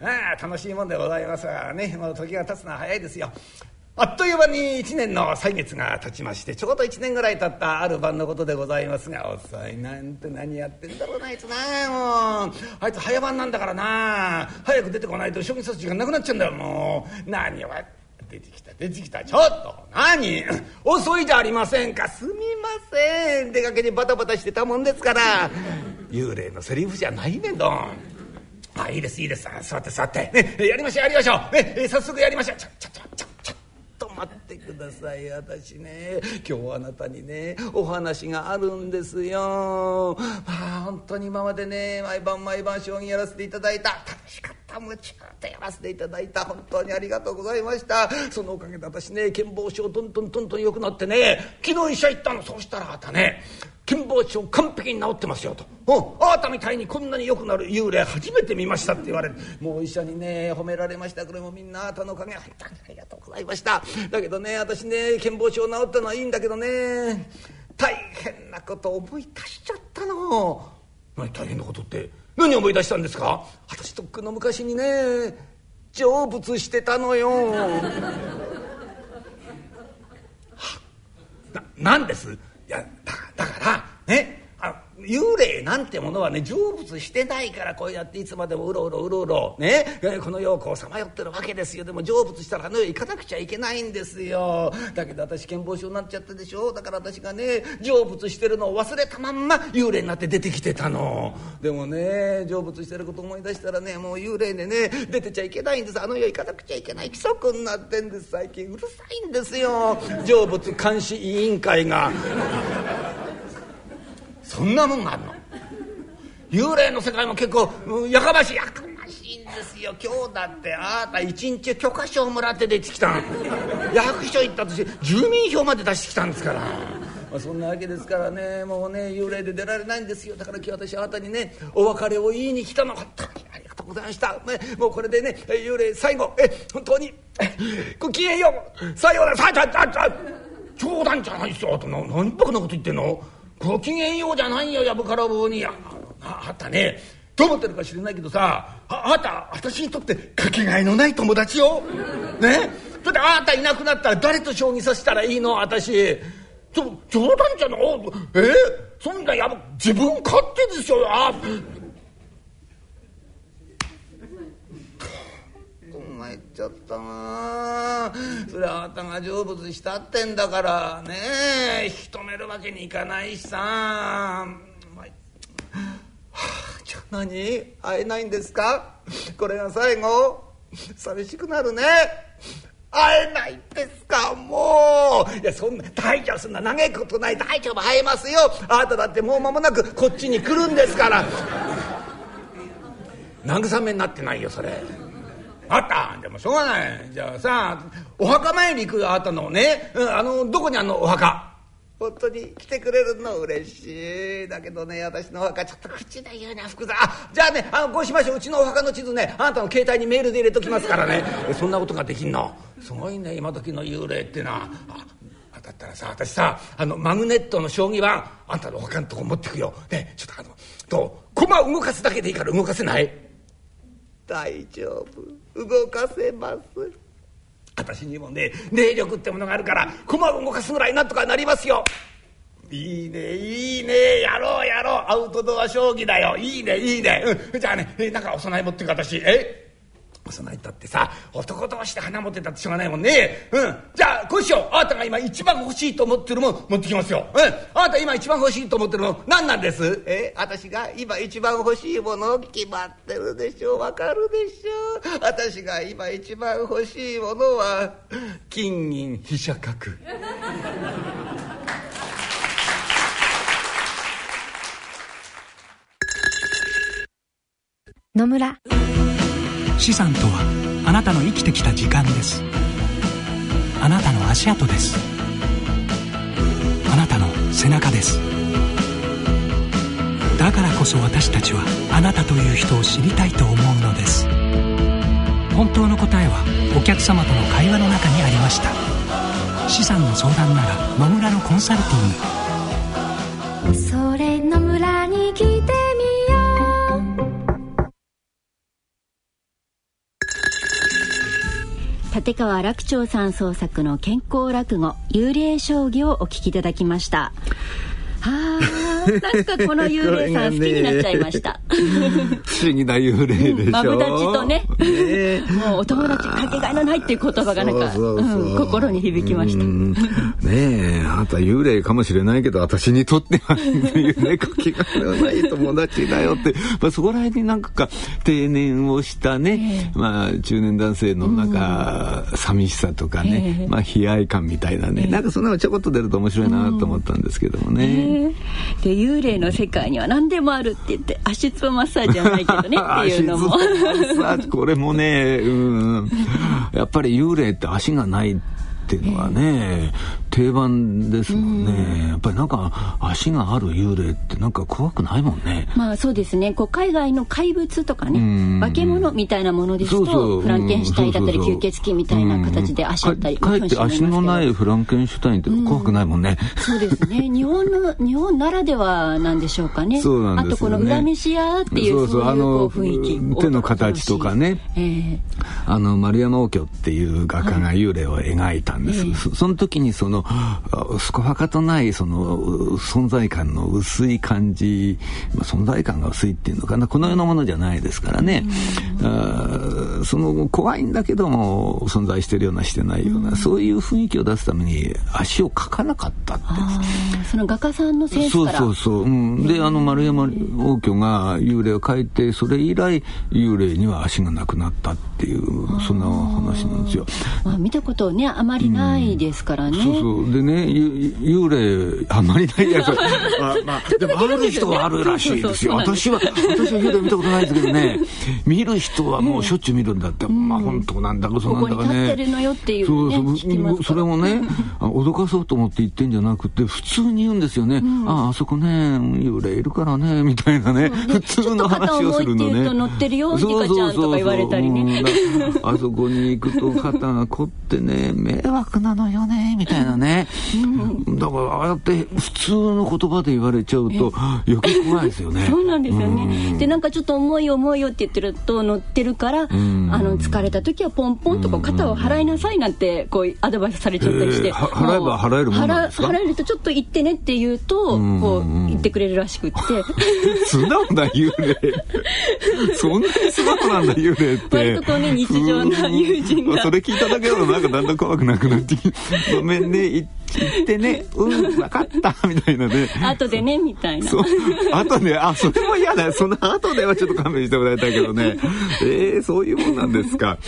た。ああ楽しいもんでございますがねもう時が経つのは早いですよ。あっという間に1年の歳月が経ちましてちょうど1年ぐらい経ったある晩のことでございますが遅いなんて何やってんだろうなあいつなも。うあいつ早番なんだからな。早く出てこないと将棋指す時間なくなっちゃうんだよもう。何を出てきた出てきた。ちょっと。何？遅いじゃありませんか。すみません。出かけにバタバタしてたもんですから。幽霊のセリフじゃないねんどん。あいいですいいです。座って座って、ね、やりましょうやりましょう、ね、早速やりましょう。ちょちょちょ。待ってください。私ね今日あなたにねお話があるんですよ。あ本当に今までね毎晩毎晩将棋やらせていただいた。楽しかった夢中でやらせていただいた。本当にありがとうございました。そのおかげで私ね健忘症どんどんどんどん良くなってね昨日医者行ったの。そうしたらあたね金棒症完璧に治ってますよと「うん。あなたみたいにこんなに良くなる幽霊初めて見ました」って言われる。もう医者にね褒められました。これもみんなあなたのおかげありがとうございました。だけどね私ね健忘症治ったのはいいんだけどね。大変なこと思い出しちゃったの。何大変なことって？何思い出したんですか？私とっくの昔にね成仏してたのよ。な何です？いやだだからね幽霊なんてものはね成仏してないからこうやっていつまでもうろうろうろうろねこの世をこうさまよってるわけですよ。でも成仏したらあの世行かなくちゃいけないんですよ。だけど私健忘症になっちゃったでしょ。だから私がね成仏してるのを忘れたまんま幽霊になって出てきてたの。でもね成仏してること思い出したらねもう幽霊でね出てちゃいけないんです。あの世行かなくちゃいけない。規則になってんです。最近うるさいんですよ。成仏監視委員会が。そんなもんがあるの？幽霊の世界も結構やかましい。やかましいんですよ。今日だってあなた一日許可証もらって出てきたん役所行ったとして住民票まで出してきたんですから。まあ、そんなわけですからね。もうね幽霊で出られないんですよ。だから今日私あなたにねお別れを言いに来たの本当にありがとうございました、ね、もうこれでね幽霊最後え本当にごきげんよう。さようなら。さあちゃちゃ冗談じゃないですよ。あと何バカなこと言ってんの？ご機嫌ようじゃないよやぶから棒にああったね。どう思ってるか知れないけどさああなた私にとってかけがえのない友達よ。ね？それであなたいなくなったら誰と将棋させたらいいの？私。冗談じゃなえ？そんなやぶ自分勝手ですよ。あ参っちゃったな。それあなたが成仏したってんだから。ねえ引き止めるわけにいかないしさ。はあ、じゃあ何？会えないんですか？これが最後。寂しくなるね。会えないですか？もう。いやそんな大丈夫そんな長いことない。大丈夫会えますよ。あなただってもう間もなくこっちに来るんですから。慰めになってないよそれ。あった。でもしょうがない。じゃあさお墓参り行くあったのね、うん、あのどこにあんのお墓？本当に来てくれるの嬉しい。だけどね私のお墓ちょっと口で言うな複雑じゃあねあこうしましょう。うちのお墓の地図ねあなたの携帯にメールで入れときますからね。そんなことができんの？すごいね今時の幽霊ってなあだったらさ私さあのマグネットの将棋盤あんたのお墓のとこ持ってくよ。ねちょっとあのどう？駒動かすだけでいいから動かせない？大丈夫。動かせます。私にもね霊力ってものがあるから駒を動かすぐらいなんとかなりますよ。いいねいいねやろうやろう。アウトドア将棋だよ。いいねいいね、うん、じゃあねなんかお供え持ってく私え？お供えたってさ男同士で花持ってたってしょうがないもんね。うん。じゃあこうしよう。あなたが今一番欲しいと思ってるもん持ってきますよ。うん。あなた今一番欲しいと思ってるもん何なんです？え私が今一番欲しいもの決まってるでしょわかるでしょ私が今一番欲しいものは金銀飛車角。野村資産とはあなたの生きてきた時間です。あなたの足跡です。あなたの背中です。だからこそ私たちはあなたという人を知りたいと思うのです。本当の答えはお客様との会話の中にありました。資産の相談なら野村のコンサルティング。立川楽町さん創作の健康落語幽霊将棋をお聞きいただきました。はあなんかこの幽霊さん好きになっちゃいました。不思議な幽霊でしょ、うん、マブダチとね。ねもうお友達かけがえのないっていう言葉がなんか心に響きました。ねえあなた幽霊かもしれないけど私にとってはっていうね かけがえのない友達だよって。まあそこら辺になんか定年をしたね、えー、まあ中年男性のなんか寂しさとかね、えー、まあ悲哀感みたいなね、えー、なんかそんなのちょこっと出ると面白いなと思ったんですけどもね、で幽霊の世界には何でもあるって言って足つぼマッサージじゃないけどね っていうのも。これもね、うん、やっぱり幽霊って足がないっていうのはね、定番ですもんね、やっぱりなんか足がある幽霊ってなんか怖くないもんね。まあそうですね。こう海外の怪物とかね化け物みたいなものですとフランケンシュタインだったり吸血鬼みたいな形で足あったりかえって足のないフランケンシュタインって怖くないもんね、そうですね。日本の日本ならではなんでしょうかね。そうなんです、ね、あとこの裏飯屋っていうそうそう。雰囲気手の形とかね、えー、あの丸山応挙っていう画家が幽霊を描いたんです、はいえ。ー、その時にそのスコハカとないその存在感の薄い感じ、まあ、存在感が薄いっていうのかな。このようなものじゃないですからね、あその怖いんだけども存在してるようなしてないような、そういう雰囲気を出すために足を描かなかったってその画家さんのセンスから。そうそうそう、うん、であの丸山王居が幽霊を描いてそれ以来幽霊には足がなくなったっていうそんな話なんですよ、まあ、見たことねあまりないですからね、うん、そうそうでね幽霊あんまりないやつ。あ、まあ、でもある人はあるらしいですよ。私は私は幽霊見たことないですけどね。見る人はもうしょっちゅう見るんだって、まあ本当なんだかそうなんだかね。そうそう。それもね脅かそうと思って言ってんじゃなくて普通に言うんですよね、ああそこね幽霊いるからねみたいなね。普通の話をするのね。乗ってるよリカちゃんとか言われたりね。あそこに行くと肩が凝ってね迷惑なのよねみたいなね、だからああやって普通の言葉で言われちゃうと余計怖いですよね。そうなんですよね。でなんかちょっと重い重いよって言ってると乗ってるからあの疲れた時はポンポンとこう肩を払いなさいなんてこうアドバイスされちゃったりして、えー、払えば払えるもんなんですか？払えるとちょっと行ってねって言うとこう言ってくれるらしくって。素直な幽霊。そんなに素直なんだ幽霊って。割とこうね日常な友人が。それ聞いただけだとなんかだんだん怖くなくなってきて。ごめんね it 言ってね うん分かったみたいなね。後でねみたいな。そう。後であそれも嫌だその後ではちょっと勘弁してもらいたいけどね。えー、そういうもんなんですか。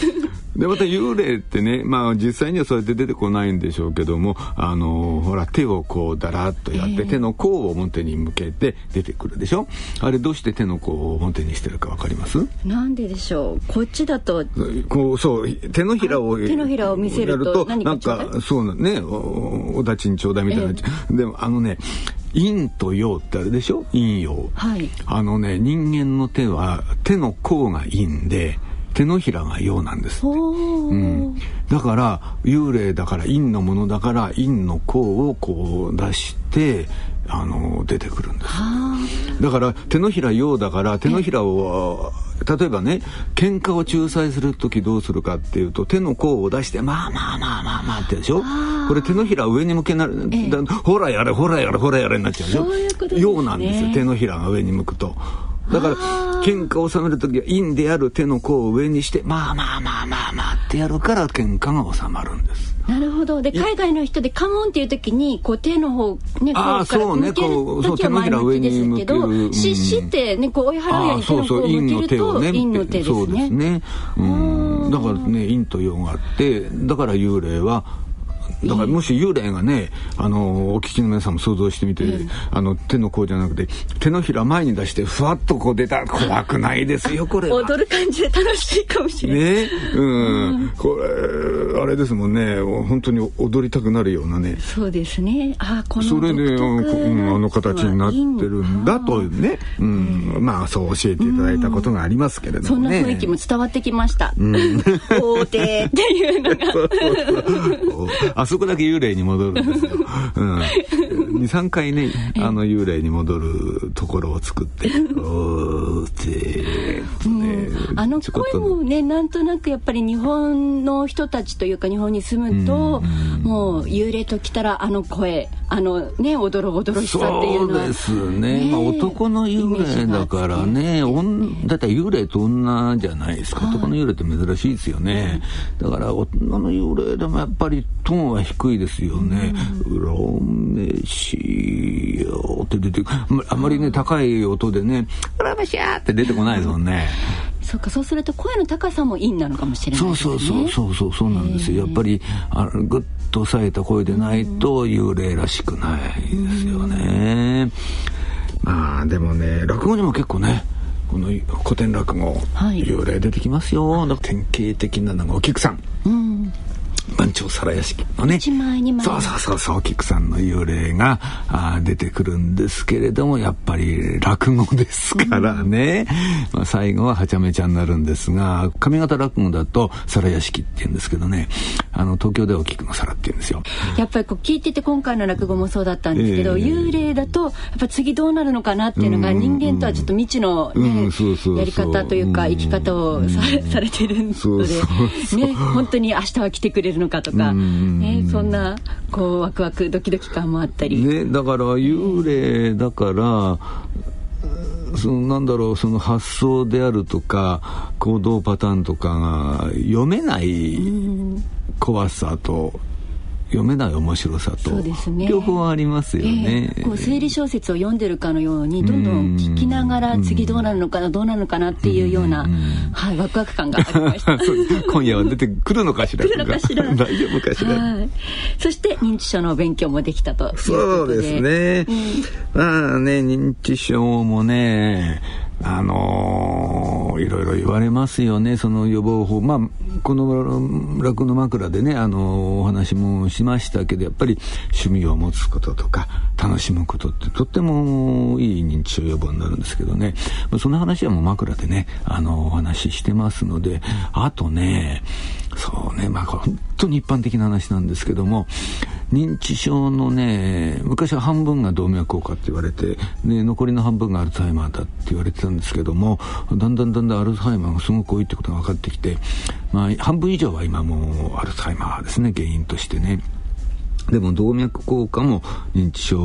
でまた幽霊ってね、まあ、実際にはそうやって出てこないんでしょうけどもあのほら手をこうだらっとやって、手の甲を表に向けて出てくるでしょ？あれどうして手の甲を表にしてるかわかります？なんででしょう？こっちだとこうそう手のひらを手のひらを見せると何かなんかそうねおお立ちにちょうだいみたいな、えー、でもあのね陰と陽ってあるでしょ？陰陽、はい、あのね人間の手は手の甲が陰で手のひらが陽なんですうん、だから幽霊だから陰のものだから陰の甲をこう出してあの出てくるんです。だから手のひら陽だから手のひらを例えばね喧嘩を仲裁する時どうするかっていうと手の甲を出してまあまあまあまあまあってでしょ？これ手のひら上に向けなる、ほらやれほらやれほらやれになっちゃうでしょ？陽、なんですよ手のひらが上に向くと。だから喧嘩を収める時は陰である手の甲を上にしてまあまあまあまあまあってやるから喧嘩が収まるんです。なるほど。で海外の人でカモンっていう時にこう手の方ねこうそう手のひら上に向けるけどししってねこう追い払うように手の甲を向けると陰の手ですね。そうですね。うん。だからね陰と陽があってだから幽霊はだからもし幽霊がねあのお聞きの皆さんも想像してみて、うん、あの手の甲じゃなくて手のひら前に出してふわっとこう出たら怖くないですよ これ踊る感じで楽しいかもしれない。ねうん、うん、これあれですもんね本当に踊りたくなるようなね。そうですね。あこのそれで、うん、あの形になってるんだとね、うん、まあそう教えていただいたことがありますけれどもね、そんな雰囲気も伝わってきました、うん、法廷っていうのが あそこだけ幽霊に戻るんですよ。うん、23回ねあの幽霊に戻るところを作って「おーって」ね、あの声もねなんとなくやっぱり日本の人たちというか日本に住むと、もう幽霊と来たらあの声あのねおどろおどろしさっていうのは。そうですね、ね、まあ、男の幽霊だからねだって幽霊と女じゃないですか、男の幽霊って珍しいですよね、だから女の幽霊でもやっぱりトーンは低いですよね「恨めしよ」って出てあんまりね高い音でね「恨めしや」って出てこないですもんねそうかそうすると声の高さもいいなのかもしれない、ね、そうそうそうそうそうなんですよ。やっぱりあぐっと抑えた声でないと幽霊らしくないですよね。まあでもね落語にも結構ねこの古典落語、はい、幽霊出てきますよ。典型的なのがお菊さん、うん番長皿屋敷のね。そうそうそうそう菊さんの幽霊があ出てくるんですけれどもやっぱり落語ですからね、うん、まあ、最後ははちゃめちゃになるんですが上方落語だと皿屋敷って言うんですけどね。あの東京では菊の皿って言うんですよ。やっぱりこう聞いてて今回の落語もそうだったんですけど、えー、幽霊だとやっぱ次どうなるのかなっていうのが人間とはちょっと未知のね、やり方というか生き方をさ,、されてるのでね本当に明日は来てくれるのかとか、ね、そんなこうワクワクドキドキ感もあったり。ね、だから幽霊だから、そのなんだろうその発想であるとか行動パターンとかが読めない怖さと読めない面白さと、ね、両方ありますよね、えー、こう推理小説を読んでるかのようにどんどん聞きながら次どうなるのかなどうなるのかなっていうような、はい、ワクワク感がありました。今夜は出てくるのかしら？来るのかしら？大丈夫かしら、はい、そして認知症の勉強もできたとそうですね、うん、まあね認知症もねあのー、いろいろ言われますよね、その予防法、まあ、この楽の枕でね、あのー、お話もしましたけど、やっぱり趣味を持つこととか、楽しむことってとってもいい認知症予防になるんですけどね、その話はもう枕でね、あのー、お話ししてますので、あとね、そうね、まあ、本当に一般的な話なんですけども、認知症のね、昔は半分が動脈硬化って言われて、ね、残りの半分がアルツハイマーだって言われてたんですけども、だんだんだんだんアルツハイマーがすごく多いってことが分かってきて、まあ、半分以上は今もアルツハイマーですね、原因としてね。でも動脈硬化も認知症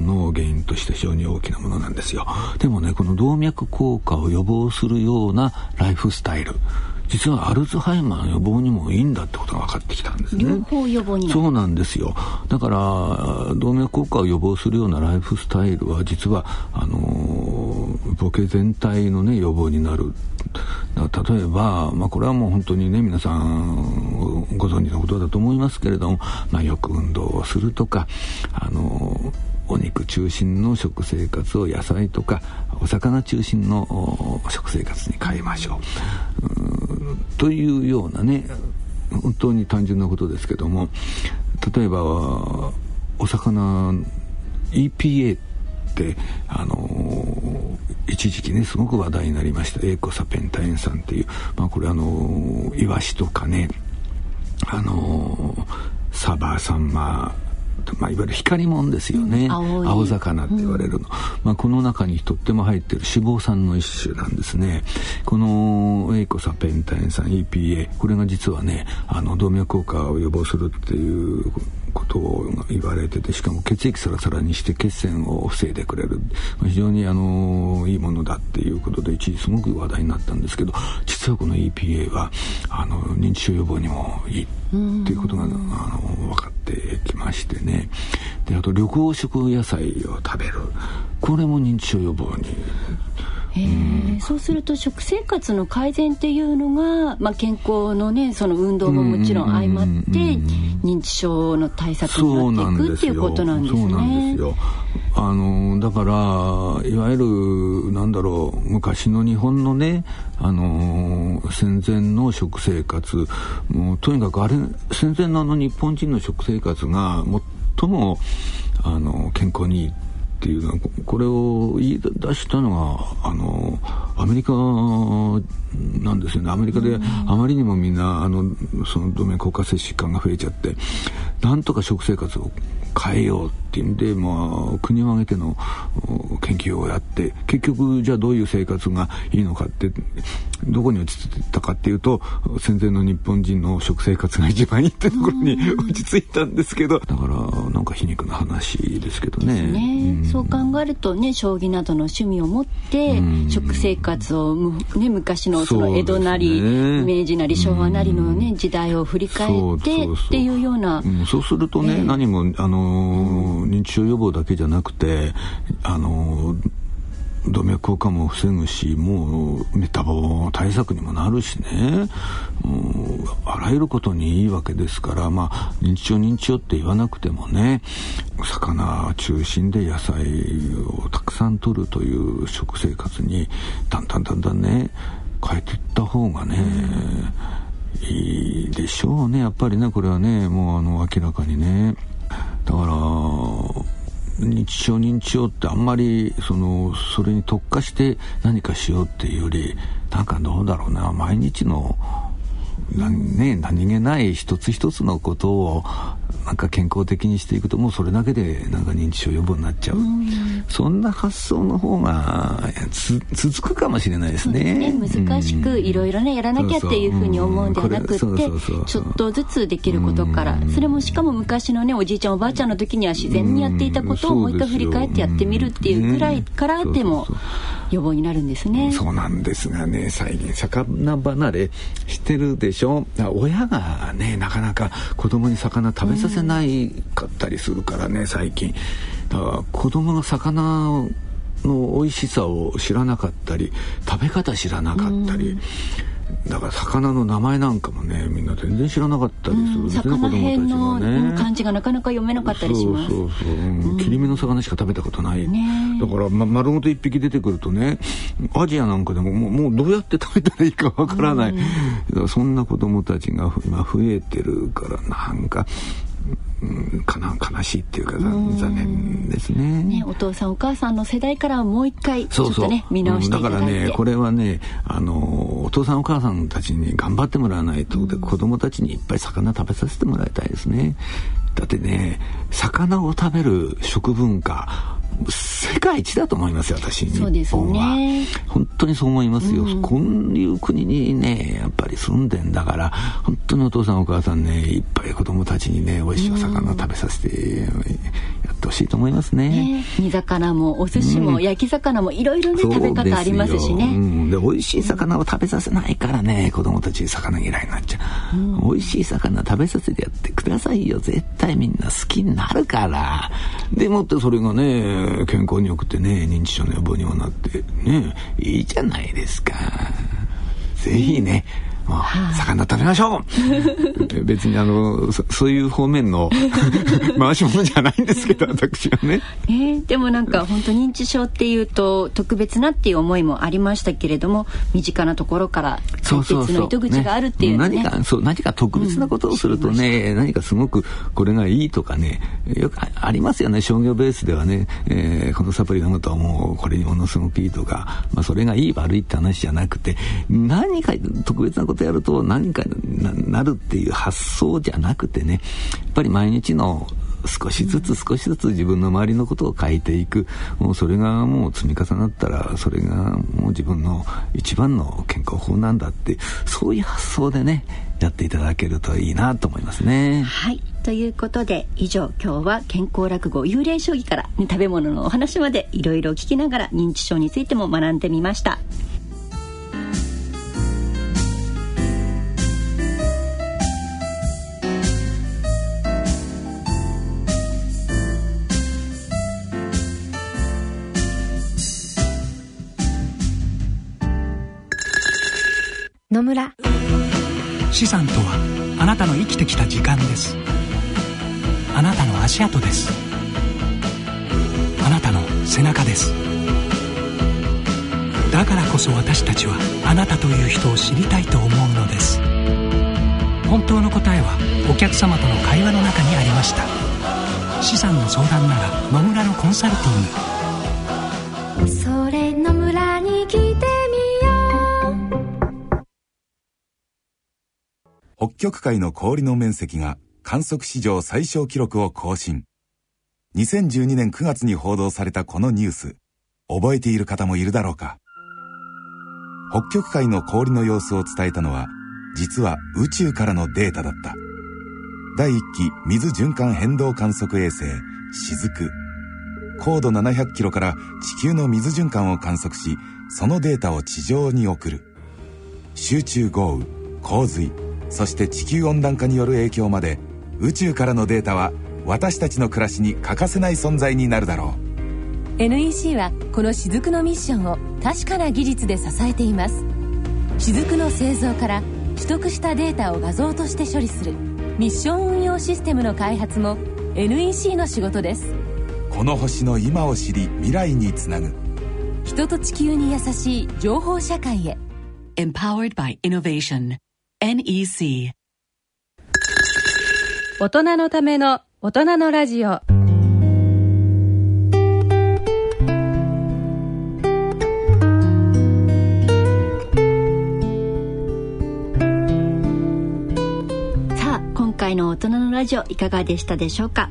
の原因として非常に大きなものなんですよ。でもね、この動脈硬化を予防するようなライフスタイル。実はアルツハイマーの予防にもいいんだってことが分かってきたんですね。予防にそうなんですよ。だから動脈硬化を予防するようなライフスタイルは実はあのボケ全体のね予防になる。例えば、まあ、これはもう本当にね皆さんご存知のことだと思いますけれども、まあ、よく運動をするとかあのお肉中心の食生活を野菜とかお魚中心の食生活に変えましょう。というようなね本当に単純なことですけども例えばお魚 EPA ってあの一時期ねすごく話題になりました。エーコサペンタエン酸っていう、まあ、これあのイワシとかねあのサバサンマまあ、いわゆる光もんですよね、うん、青魚って言われるの、うん、まあ、この中にとっても入ってる脂肪酸の一種なんですね。このエイコサペンタエン酸 EPA これが実はねあの動脈硬化を予防するっていうことを言われててしかも血液サラサラにして血栓を防いでくれる。非常にあのいいものだっていうことで一時すごく話題になったんですけど実はこの EPA はあの認知症予防にもいいっていうことがあの分かってきましてね。であと緑黄色野菜を食べる。これも認知症予防にえそうすると食生活の改善っていうのが、まあ、健康のねその運動ももちろん相まって認知症の対策になっていくっていうことなんですね。あのだからいわゆるなんだろう昔の日本のねあの戦前の食生活もうとにかくあれ戦前のあの日本人の食生活が最もあの健康にいいっていうのはこれを言い出したのがあのアメリカなんですよね。アメリカであまりにもみんなあのその動脈硬化性疾患が増えちゃってなんとか食生活を変えようっていうんで、まあ、国を挙げての研究をやって結局じゃあどういう生活がいいのかってどこに落ち着いたかっていうと戦前の日本人の食生活が一番いいってところに落ち着いたんですけど。だからなんか皮肉な話ですけどね。ねうん、そう考えるとね将棋などの趣味を持って食生活を、ね、昔のその江戸なり、ね、明治なり昭和なりのね時代を振り返ってっていうような。そうするとね、えー、何もあの認知症予防だけじゃなくてあの動脈硬化も防ぐしもうメタボ対策にもなるしね。あらゆることにいいわけですからまあ認知症認知症って言わなくてもね魚中心で野菜をたくさん取るという食生活にだんだんだんだんね変えていった方がね、いいでしょうね。やっぱりねこれはねもうあの明らかにね。だから認知症認知症ってあんまりそのそれに特化して何かしようっていうよりなんかどうだろうな毎日の何ね、何気ない一つ一つのことをなんか健康的にしていくともうそれだけでなんか認知症予防になっちゃう、うん、そんな発想の方が続くかもしれないですね、ね、難しくいろいろねやらなきゃっていうふうに思うんではなくってちょっとずつできることからそれもしかも昔のねおじいちゃんおばあちゃんの時には自然にやっていたことをもう一回振り返ってやってみるっていうくらいから。でも予防になるんですね。そうなんですがね最近魚離れしてるでしょ？親がねなかなか子供に魚食べさせないかったりするからね最近。だから子供が魚の美味しさを知らなかったり食べ方知らなかったり、だから魚の名前なんかもねみんな全然知らなかったりするんですね、うん、子供たちがね。漢字がなかなか読めなかったりします。そうそうそう、うん、切り身の魚しか食べたことない、ね、だから、ま、丸ごと一匹出てくるとねアジアなんかでももうもうどうやって食べたらいいかわからない、うん、そんな子供たちが今増えてるからなんかうん、かな悲しいっていうか残念ですね。ねお父さんお母さんの世代からもう一回ちょっとね見直していただいて、だからねこれはねあのお父さんお母さんたちに頑張ってもらわないと、う子供たちにいっぱい魚食べさせてもらいたいですねだってね魚を食べる食文化世界一だと思いますよ私。そうですね。本当にそう思いますよ、うん、こういう国にねやっぱり住んでんだから本当にお父さんお母さんねいっぱい子供たちにね美味しいお魚食べさせてやってほしいと思いますね、ね、煮魚もお寿司も、焼き魚もいろいろね食べ方ありますしね、うん、で美味しい魚を食べさせないからね子供たち魚嫌いになっちゃう、うん、美味しい魚食べさせてやってくださいよ絶対みんな好きになるからでもってそれがね健康に良くてね認知症の予防にもなってねいいじゃないですか。ぜひね、まあ、魚食べましょう。別にあのそそういう方面の 回し物じゃないんですけど私はね、えー、でもなんか本当認知症っていうと特別なっていう思いもありましたけれども身近なところから解決の糸口があるっていう、ね、何かそう何か特別なことをするとね、うん、何かすごくこれがいいとかねよくありますよね。商業ベースではね、えー、このサプリ飲むともうこれにものすごくいいとか、まあ、それがいい悪いって話じゃなくて何か特別なことやると何かになるっていう発想じゃなくてねやっぱり毎日の少しずつ少しずつ自分の周りのことを変えていくもうそれがもう積み重なったらそれがもう自分の一番の健康法なんだってそういう発想でねやっていただけるといいなと思いますね。はいということで以上今日は健康落語幽霊将棋から、ね、食べ物のお話までいろいろ聞きながら認知症についても学んでみました。村。資産とはあなたの生きてきた時間です。あなたの足跡です。あなたの背中です。だからこそ私たちはあなたという人を知りたいと思うのです。本当の答えはお客様との会話の中にありました。資産の相談なら野村のコンサルティング。極海の氷の面積が観測史上最小記録を更新。2012年9月に報道されたこのニュース、覚えている方もいるだろうか。北極海の氷の様子を伝えたのは、実は宇宙からのデータだった。第1期水循環変動観測衛星、雫。高度700キロから地球の水循環を観測し、そのデータを地上に送る。集中豪雨、洪水、そして地球温暖化による影響まで宇宙からのデータは私たちの暮らしに欠かせない存在になるだろう。NEC はこの雫のミッションを確かな技術で支えています。雫の製造から取得したデータを画像として処理するミッション運用システムの開発も NEC の仕事です。この星の今を知り未来につなぐ。人と地球に優しい情報社会へ。Empowered by Innovation NEC 大人のための大人のラジオ。さあ今回の大人のラジオいかがでしたでしょうか？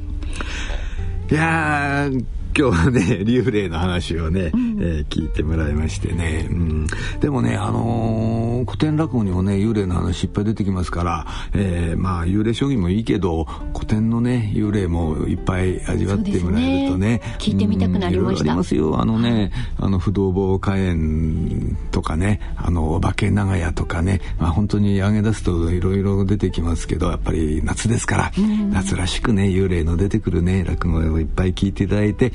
いや今日はね幽霊の話をね、うん、えー、聞いてもらいましてね、うん、でもねあのー、古典落語にもね幽霊の話いっぱい出てきますから、えー、まあ幽霊将棋もいいけど古典のね幽霊もいっぱい味わってもらえるとね、ね、聞いてみたくなりました、うん、ありますよ。あのね、あの不動坊火炎とかねあのお化け長屋とかね、まあ、本当に上げ出すといろいろ出てきますけどやっぱり夏ですから、夏らしくね幽霊の出てくるね落語をいっぱい聞いていただいて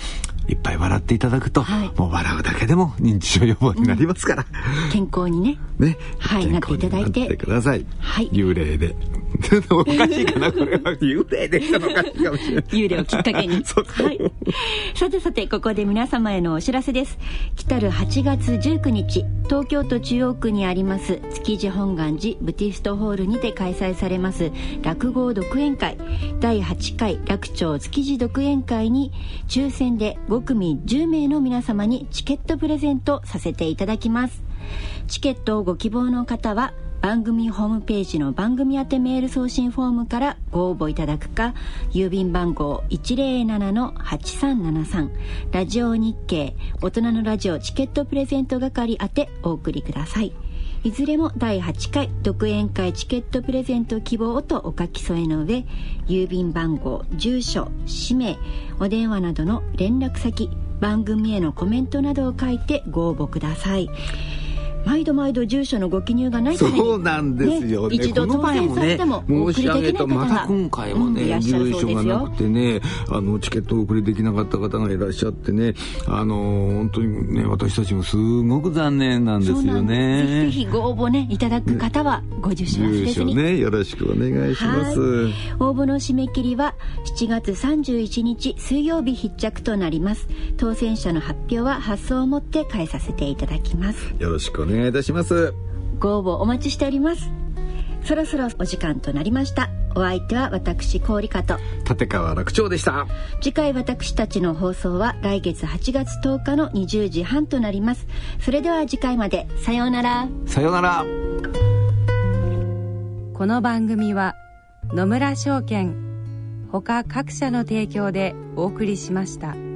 いっぱい笑っていただくと、はい、もう笑うだけでも認知症予防になりますから、うん、健康にね。ね。はいなっていただいて。ください、はい、幽霊で。おかしいかなこれは。幽霊でしたのかしいかもしれない。幽霊をきっかけに。はい、さてさてここで皆様へのお知らせです。来たる8月19日東京都中央区にあります築地本願寺ブティストホールにて開催されます落語独演会。第8回楽町築地独演会に抽選で5組10名の皆様にチケットプレゼントさせていただきます。チケットをご希望の方は番組ホームページの番組宛てメール送信フォームからご応募いただくか郵便番号107-8373ラジオ日経大人のラジオチケットプレゼント係宛てお送りください。いずれも第8回独演会チケットプレゼント希望とお書き添えの上郵便番号住所氏名お電話などの連絡先番組へのコメントなどを書いてご応募ください。毎度毎度住所のご記入がないためにそうなんですよ。ね一度当選されてもお送りできない方またが今回もね、うん住所がなくてねあのチケットをお送りできなかった方がいらっしゃってねあの本当にね私たちもすごく残念なんですよそうなんです。ぜひぜねひご応募ねいただく方はご住所忘れずに、ねよろしくお願いします、はい。応募の締め切りは7月31日水曜日必着となります。当選者の発表は発送をもって返させていただきます。よろしくお願いいたします。ご応募お待ちしております。そろそろお時間となりました。お相手は私氷香と。立川楽長でした。次回私たちの放送は来月8月10日の20時半となります。それでは次回まで。さようなら。さようなら。この番組は野村証券ほか各社の提供でお送りしました。